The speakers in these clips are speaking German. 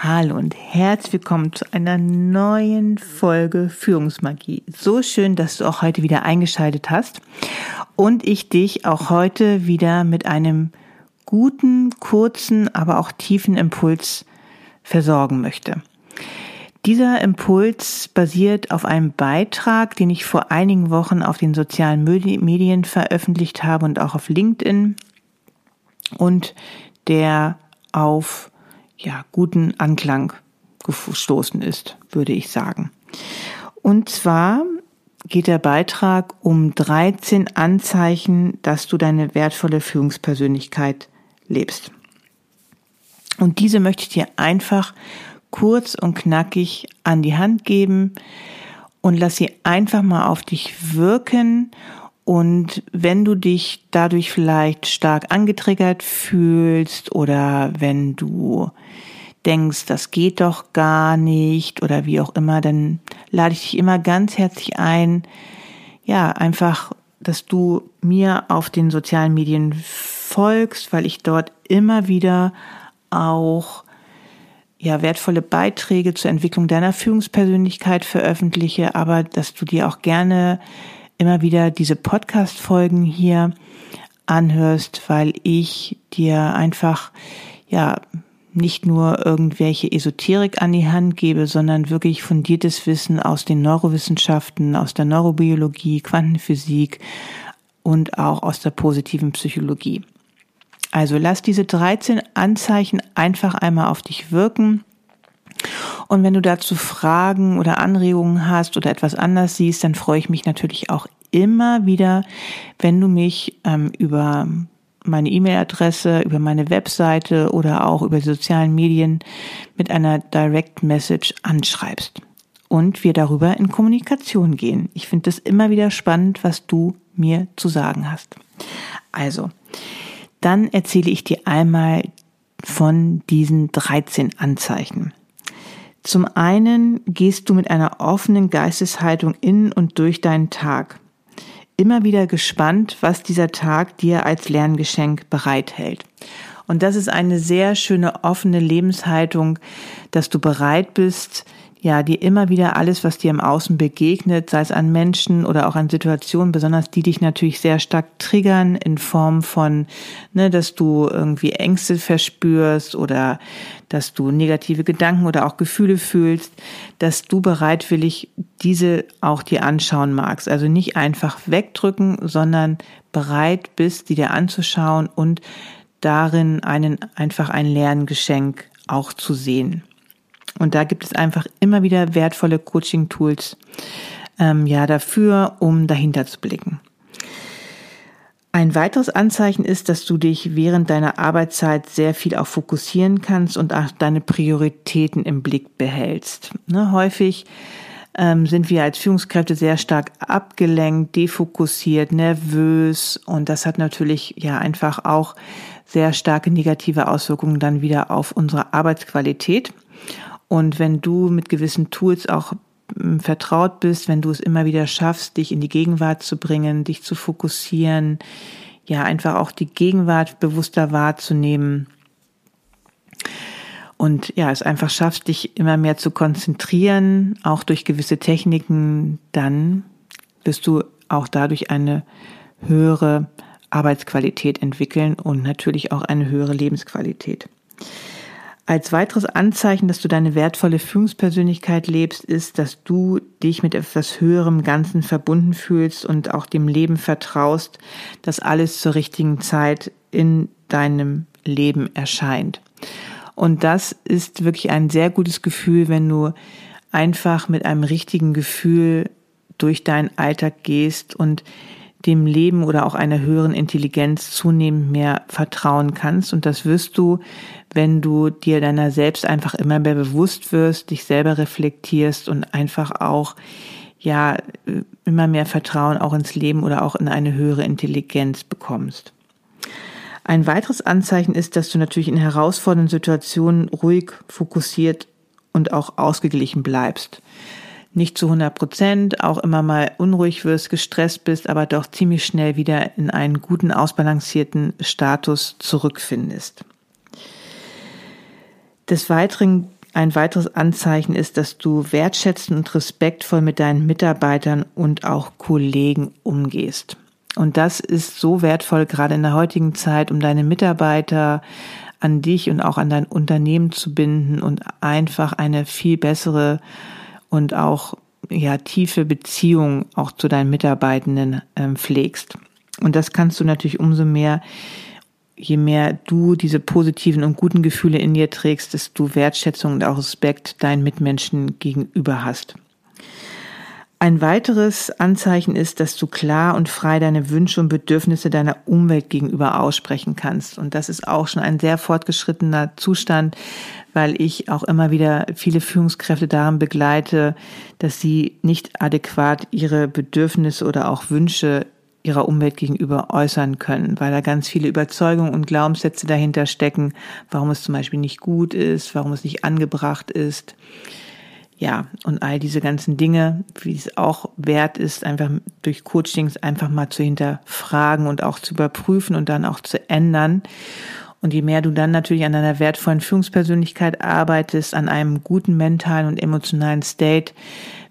Hallo und herzlich willkommen zu einer neuen Folge Führungsmagie. So schön, dass du auch heute wieder eingeschaltet hast und ich dich auch heute wieder mit einem guten, kurzen, aber auch tiefen Impuls versorgen möchte. Dieser Impuls basiert auf einem Beitrag, den ich vor einigen Wochen auf den sozialen Medien veröffentlicht habe und auch auf LinkedIn und der auf ja, guten Anklang gestoßen ist, würde ich sagen. Und zwar geht der Beitrag um 13 Anzeichen, dass du deine wertvolle Führungspersönlichkeit lebst. Und diese möchte ich dir einfach kurz und knackig an die Hand geben und lass sie einfach mal auf dich wirken und wenn du dich dadurch vielleicht stark angetriggert fühlst oder wenn du denkst, das geht doch gar nicht oder wie auch immer, dann lade ich dich immer ganz herzlich ein, ja, einfach, dass du mir auf den sozialen Medien folgst, weil ich dort immer wieder auch ja, wertvolle Beiträge zur Entwicklung deiner Führungspersönlichkeit veröffentliche, aber dass du dir auch gerne immer wieder diese Podcast-Folgen hier anhörst, weil ich dir einfach, ja, nicht nur irgendwelche Esoterik an die Hand gebe, sondern wirklich fundiertes Wissen aus den Neurowissenschaften, aus der Neurobiologie, Quantenphysik und auch aus der positiven Psychologie. Also lass diese 13 Anzeichen einfach einmal auf dich wirken und wenn du dazu Fragen oder Anregungen hast oder etwas anders siehst, dann freue ich mich natürlich auch immer wieder, wenn du mich ähm, über meine E-Mail-Adresse, über meine Webseite oder auch über sozialen Medien mit einer Direct Message anschreibst und wir darüber in Kommunikation gehen. Ich finde es immer wieder spannend, was du mir zu sagen hast. Also, dann erzähle ich dir einmal von diesen 13 Anzeichen. Zum einen gehst du mit einer offenen Geisteshaltung in und durch deinen Tag. Immer wieder gespannt, was dieser Tag dir als Lerngeschenk bereithält. Und das ist eine sehr schöne offene Lebenshaltung, dass du bereit bist, ja, dir immer wieder alles, was dir im Außen begegnet, sei es an Menschen oder auch an Situationen, besonders die dich natürlich sehr stark triggern in Form von, ne, dass du irgendwie Ängste verspürst oder dass du negative Gedanken oder auch Gefühle fühlst, dass du bereitwillig diese auch dir anschauen magst. Also nicht einfach wegdrücken, sondern bereit bist, die dir anzuschauen und darin einen, einfach ein Lerngeschenk auch zu sehen. Und da gibt es einfach immer wieder wertvolle Coaching-Tools ähm, ja dafür, um dahinter zu blicken. Ein weiteres Anzeichen ist, dass du dich während deiner Arbeitszeit sehr viel auch fokussieren kannst und auch deine Prioritäten im Blick behältst. Ne, häufig ähm, sind wir als Führungskräfte sehr stark abgelenkt, defokussiert, nervös und das hat natürlich ja einfach auch sehr starke negative Auswirkungen dann wieder auf unsere Arbeitsqualität. Und wenn du mit gewissen Tools auch hm, vertraut bist, wenn du es immer wieder schaffst, dich in die Gegenwart zu bringen, dich zu fokussieren, ja, einfach auch die Gegenwart bewusster wahrzunehmen und ja, es einfach schaffst, dich immer mehr zu konzentrieren, auch durch gewisse Techniken, dann wirst du auch dadurch eine höhere Arbeitsqualität entwickeln und natürlich auch eine höhere Lebensqualität. Als weiteres Anzeichen, dass du deine wertvolle Führungspersönlichkeit lebst, ist, dass du dich mit etwas höherem Ganzen verbunden fühlst und auch dem Leben vertraust, dass alles zur richtigen Zeit in deinem Leben erscheint. Und das ist wirklich ein sehr gutes Gefühl, wenn du einfach mit einem richtigen Gefühl durch deinen Alltag gehst und dem Leben oder auch einer höheren Intelligenz zunehmend mehr vertrauen kannst. Und das wirst du, wenn du dir deiner selbst einfach immer mehr bewusst wirst, dich selber reflektierst und einfach auch, ja, immer mehr Vertrauen auch ins Leben oder auch in eine höhere Intelligenz bekommst. Ein weiteres Anzeichen ist, dass du natürlich in herausfordernden Situationen ruhig, fokussiert und auch ausgeglichen bleibst nicht zu 100 Prozent, auch immer mal unruhig wirst, gestresst bist, aber doch ziemlich schnell wieder in einen guten, ausbalancierten Status zurückfindest. Des Weiteren ein weiteres Anzeichen ist, dass du wertschätzend und respektvoll mit deinen Mitarbeitern und auch Kollegen umgehst. Und das ist so wertvoll, gerade in der heutigen Zeit, um deine Mitarbeiter an dich und auch an dein Unternehmen zu binden und einfach eine viel bessere und auch ja tiefe Beziehung auch zu deinen Mitarbeitenden ähm, pflegst. Und das kannst du natürlich umso mehr, je mehr du diese positiven und guten Gefühle in dir trägst, desto Wertschätzung und auch Respekt deinen Mitmenschen gegenüber hast. Ein weiteres Anzeichen ist, dass du klar und frei deine Wünsche und Bedürfnisse deiner Umwelt gegenüber aussprechen kannst. Und das ist auch schon ein sehr fortgeschrittener Zustand, weil ich auch immer wieder viele Führungskräfte daran begleite, dass sie nicht adäquat ihre Bedürfnisse oder auch Wünsche ihrer Umwelt gegenüber äußern können, weil da ganz viele Überzeugungen und Glaubenssätze dahinter stecken, warum es zum Beispiel nicht gut ist, warum es nicht angebracht ist ja, und all diese ganzen Dinge, wie es auch wert ist, einfach durch Coachings einfach mal zu hinterfragen und auch zu überprüfen und dann auch zu ändern. Und je mehr du dann natürlich an einer wertvollen Führungspersönlichkeit arbeitest, an einem guten mentalen und emotionalen State,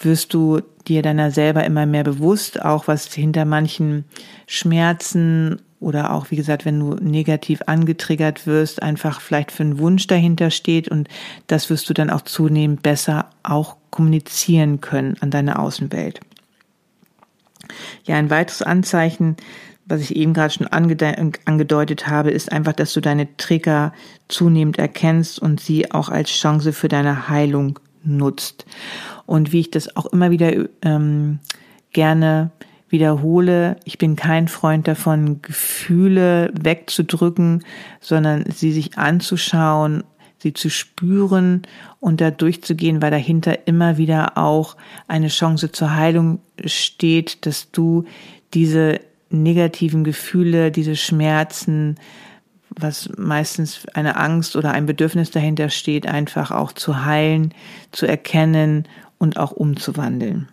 wirst du dir deiner selber immer mehr bewusst, auch was hinter manchen Schmerzen oder auch, wie gesagt, wenn du negativ angetriggert wirst, einfach vielleicht für einen Wunsch dahinter steht und das wirst du dann auch zunehmend besser auch kommunizieren können an deine Außenwelt. Ja, ein weiteres Anzeichen, was ich eben gerade schon angedeutet habe, ist einfach, dass du deine Trigger zunehmend erkennst und sie auch als Chance für deine Heilung nutzt. Und wie ich das auch immer wieder ähm, gerne wiederhole, ich bin kein Freund davon, Gefühle wegzudrücken, sondern sie sich anzuschauen, sie zu spüren und da durchzugehen, weil dahinter immer wieder auch eine Chance zur Heilung steht, dass du diese negativen Gefühle, diese Schmerzen, was meistens eine Angst oder ein Bedürfnis dahinter steht, einfach auch zu heilen, zu erkennen und auch umzuwandeln.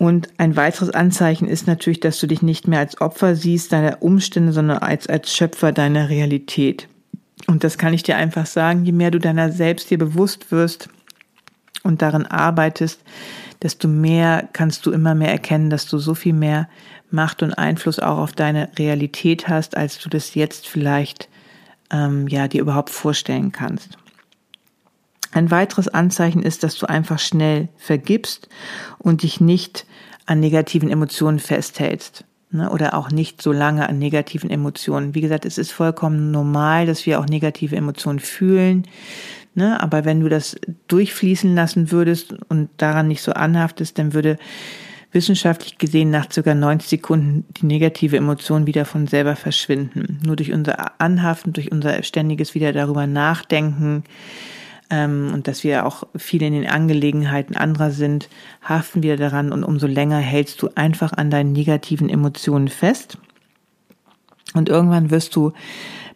Und ein weiteres Anzeichen ist natürlich, dass du dich nicht mehr als Opfer siehst deiner Umstände, sondern als, als Schöpfer deiner Realität. Und das kann ich dir einfach sagen, je mehr du deiner selbst dir bewusst wirst und darin arbeitest, desto mehr kannst du immer mehr erkennen, dass du so viel mehr Macht und Einfluss auch auf deine Realität hast, als du das jetzt vielleicht ähm, ja dir überhaupt vorstellen kannst. Ein weiteres Anzeichen ist, dass du einfach schnell vergibst und dich nicht an negativen Emotionen festhältst ne, oder auch nicht so lange an negativen Emotionen. Wie gesagt, es ist vollkommen normal, dass wir auch negative Emotionen fühlen. Ne, aber wenn du das durchfließen lassen würdest und daran nicht so anhaftest, dann würde wissenschaftlich gesehen nach circa 90 Sekunden die negative Emotion wieder von selber verschwinden. Nur durch unser Anhaften, durch unser ständiges wieder darüber nachdenken, ähm, und dass wir auch viel in den Angelegenheiten anderer sind, haften wir daran und umso länger hältst du einfach an deinen negativen Emotionen fest. Und irgendwann wirst du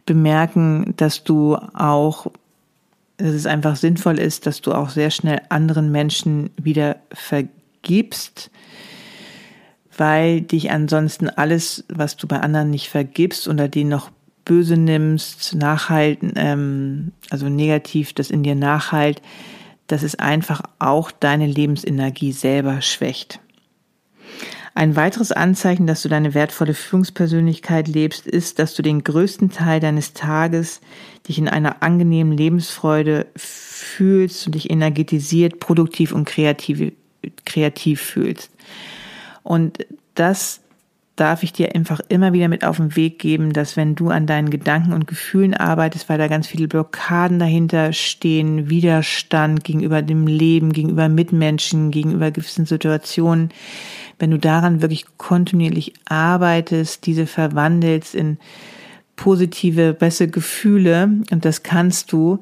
bemerken, dass du auch, dass es einfach sinnvoll ist, dass du auch sehr schnell anderen Menschen wieder vergibst, weil dich ansonsten alles, was du bei anderen nicht vergibst oder denen noch böse nimmst, nachhalten, ähm, also negativ das in dir nachhalt, dass es einfach auch deine Lebensenergie selber schwächt. Ein weiteres Anzeichen, dass du deine wertvolle Führungspersönlichkeit lebst, ist, dass du den größten Teil deines Tages dich in einer angenehmen Lebensfreude fühlst und dich energetisiert, produktiv und kreativ, kreativ fühlst. Und das darf ich dir einfach immer wieder mit auf den Weg geben, dass wenn du an deinen Gedanken und Gefühlen arbeitest, weil da ganz viele Blockaden dahinter stehen, Widerstand gegenüber dem Leben, gegenüber Mitmenschen, gegenüber gewissen Situationen, wenn du daran wirklich kontinuierlich arbeitest, diese verwandelst in positive, bessere Gefühle, und das kannst du,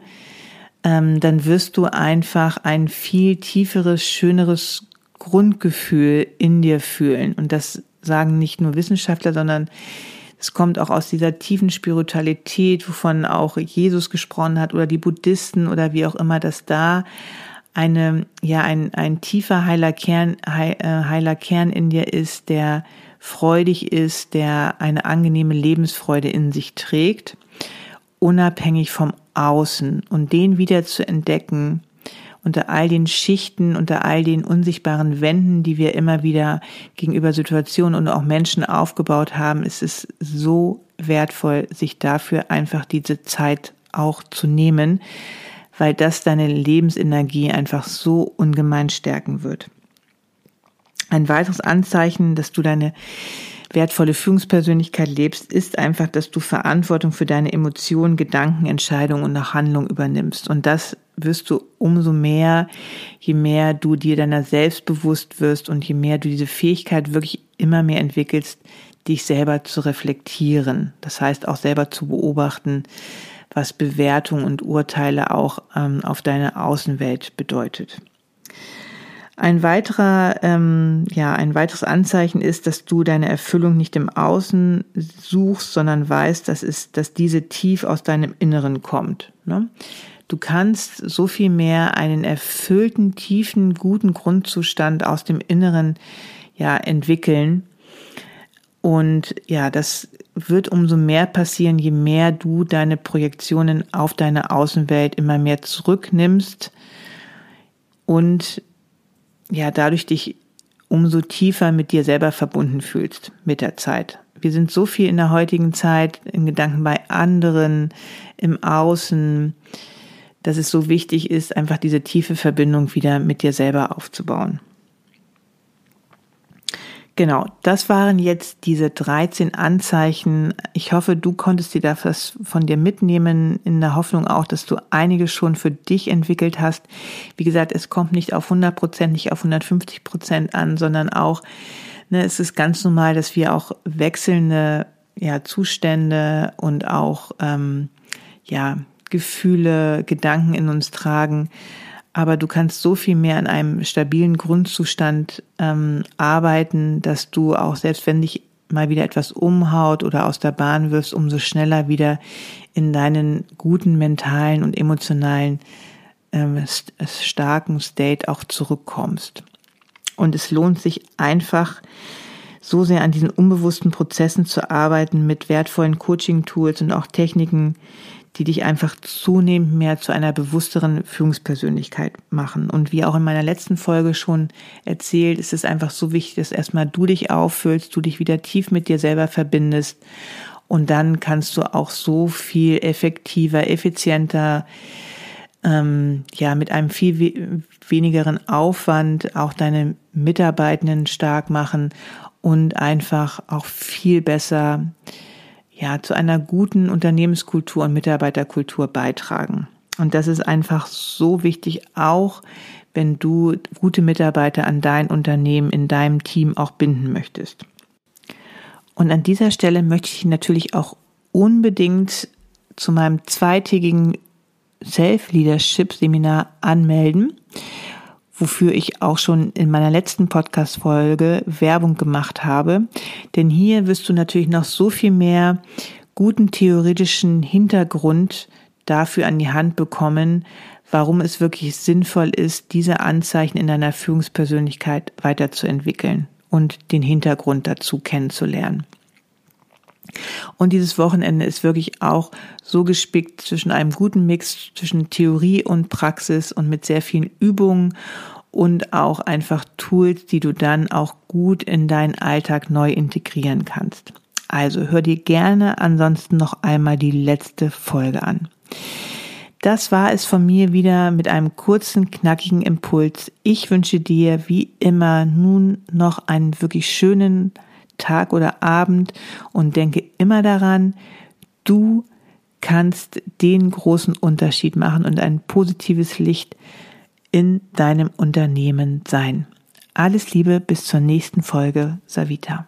ähm, dann wirst du einfach ein viel tieferes, schöneres Grundgefühl in dir fühlen. Und das sagen nicht nur Wissenschaftler, sondern es kommt auch aus dieser tiefen Spiritualität, wovon auch Jesus gesprochen hat oder die Buddhisten oder wie auch immer, dass da eine, ja, ein, ein tiefer heiler Kern, äh, heiler Kern in dir ist, der freudig ist, der eine angenehme Lebensfreude in sich trägt. unabhängig vom Außen und den wieder zu entdecken unter all den Schichten, unter all den unsichtbaren Wänden, die wir immer wieder gegenüber Situationen und auch Menschen aufgebaut haben, ist es so wertvoll, sich dafür einfach diese Zeit auch zu nehmen, weil das deine Lebensenergie einfach so ungemein stärken wird. Ein weiteres Anzeichen, dass du deine wertvolle Führungspersönlichkeit lebst, ist einfach, dass du Verantwortung für deine Emotionen, Gedanken, Entscheidungen und nach Handlung übernimmst. Und das wirst du umso mehr, je mehr du dir deiner selbst bewusst wirst und je mehr du diese Fähigkeit wirklich immer mehr entwickelst, dich selber zu reflektieren. Das heißt auch selber zu beobachten, was Bewertung und Urteile auch ähm, auf deine Außenwelt bedeutet. Ein weiterer, ähm, ja, ein weiteres Anzeichen ist, dass du deine Erfüllung nicht im Außen suchst, sondern weißt, dass es, dass diese tief aus deinem Inneren kommt. Ne? Du kannst so viel mehr einen erfüllten, tiefen, guten Grundzustand aus dem Inneren ja entwickeln. Und ja, das wird umso mehr passieren, je mehr du deine Projektionen auf deine Außenwelt immer mehr zurücknimmst und ja, dadurch dich umso tiefer mit dir selber verbunden fühlst mit der Zeit. Wir sind so viel in der heutigen Zeit in Gedanken bei anderen, im Außen, dass es so wichtig ist, einfach diese tiefe Verbindung wieder mit dir selber aufzubauen. Genau, das waren jetzt diese 13 Anzeichen. Ich hoffe, du konntest dir da was von dir mitnehmen, in der Hoffnung auch, dass du einige schon für dich entwickelt hast. Wie gesagt, es kommt nicht auf 100 Prozent, nicht auf 150 Prozent an, sondern auch, ne, es ist ganz normal, dass wir auch wechselnde ja, Zustände und auch ähm, ja, Gefühle, Gedanken in uns tragen. Aber du kannst so viel mehr in einem stabilen Grundzustand ähm, arbeiten, dass du auch selbst wenn dich mal wieder etwas umhaut oder aus der Bahn wirfst, umso schneller wieder in deinen guten mentalen und emotionalen ähm, starken State auch zurückkommst. Und es lohnt sich einfach, so sehr an diesen unbewussten Prozessen zu arbeiten mit wertvollen Coaching-Tools und auch Techniken, die dich einfach zunehmend mehr zu einer bewussteren Führungspersönlichkeit machen. Und wie auch in meiner letzten Folge schon erzählt, ist es einfach so wichtig, dass erstmal du dich auffüllst, du dich wieder tief mit dir selber verbindest und dann kannst du auch so viel effektiver, effizienter, ähm, ja, mit einem viel we wenigeren Aufwand auch deine Mitarbeitenden stark machen und einfach auch viel besser ja, zu einer guten Unternehmenskultur und Mitarbeiterkultur beitragen. Und das ist einfach so wichtig, auch wenn du gute Mitarbeiter an dein Unternehmen, in deinem Team auch binden möchtest. Und an dieser Stelle möchte ich natürlich auch unbedingt zu meinem zweitägigen Self-Leadership-Seminar anmelden wofür ich auch schon in meiner letzten Podcast-Folge Werbung gemacht habe. Denn hier wirst du natürlich noch so viel mehr guten theoretischen Hintergrund dafür an die Hand bekommen, warum es wirklich sinnvoll ist, diese Anzeichen in deiner Führungspersönlichkeit weiterzuentwickeln und den Hintergrund dazu kennenzulernen. Und dieses Wochenende ist wirklich auch so gespickt zwischen einem guten Mix zwischen Theorie und Praxis und mit sehr vielen Übungen und auch einfach Tools, die du dann auch gut in deinen Alltag neu integrieren kannst. Also hör dir gerne ansonsten noch einmal die letzte Folge an. Das war es von mir wieder mit einem kurzen, knackigen Impuls. Ich wünsche dir wie immer nun noch einen wirklich schönen Tag oder Abend und denke immer daran, du kannst den großen Unterschied machen und ein positives Licht in deinem Unternehmen sein. Alles Liebe bis zur nächsten Folge, Savita.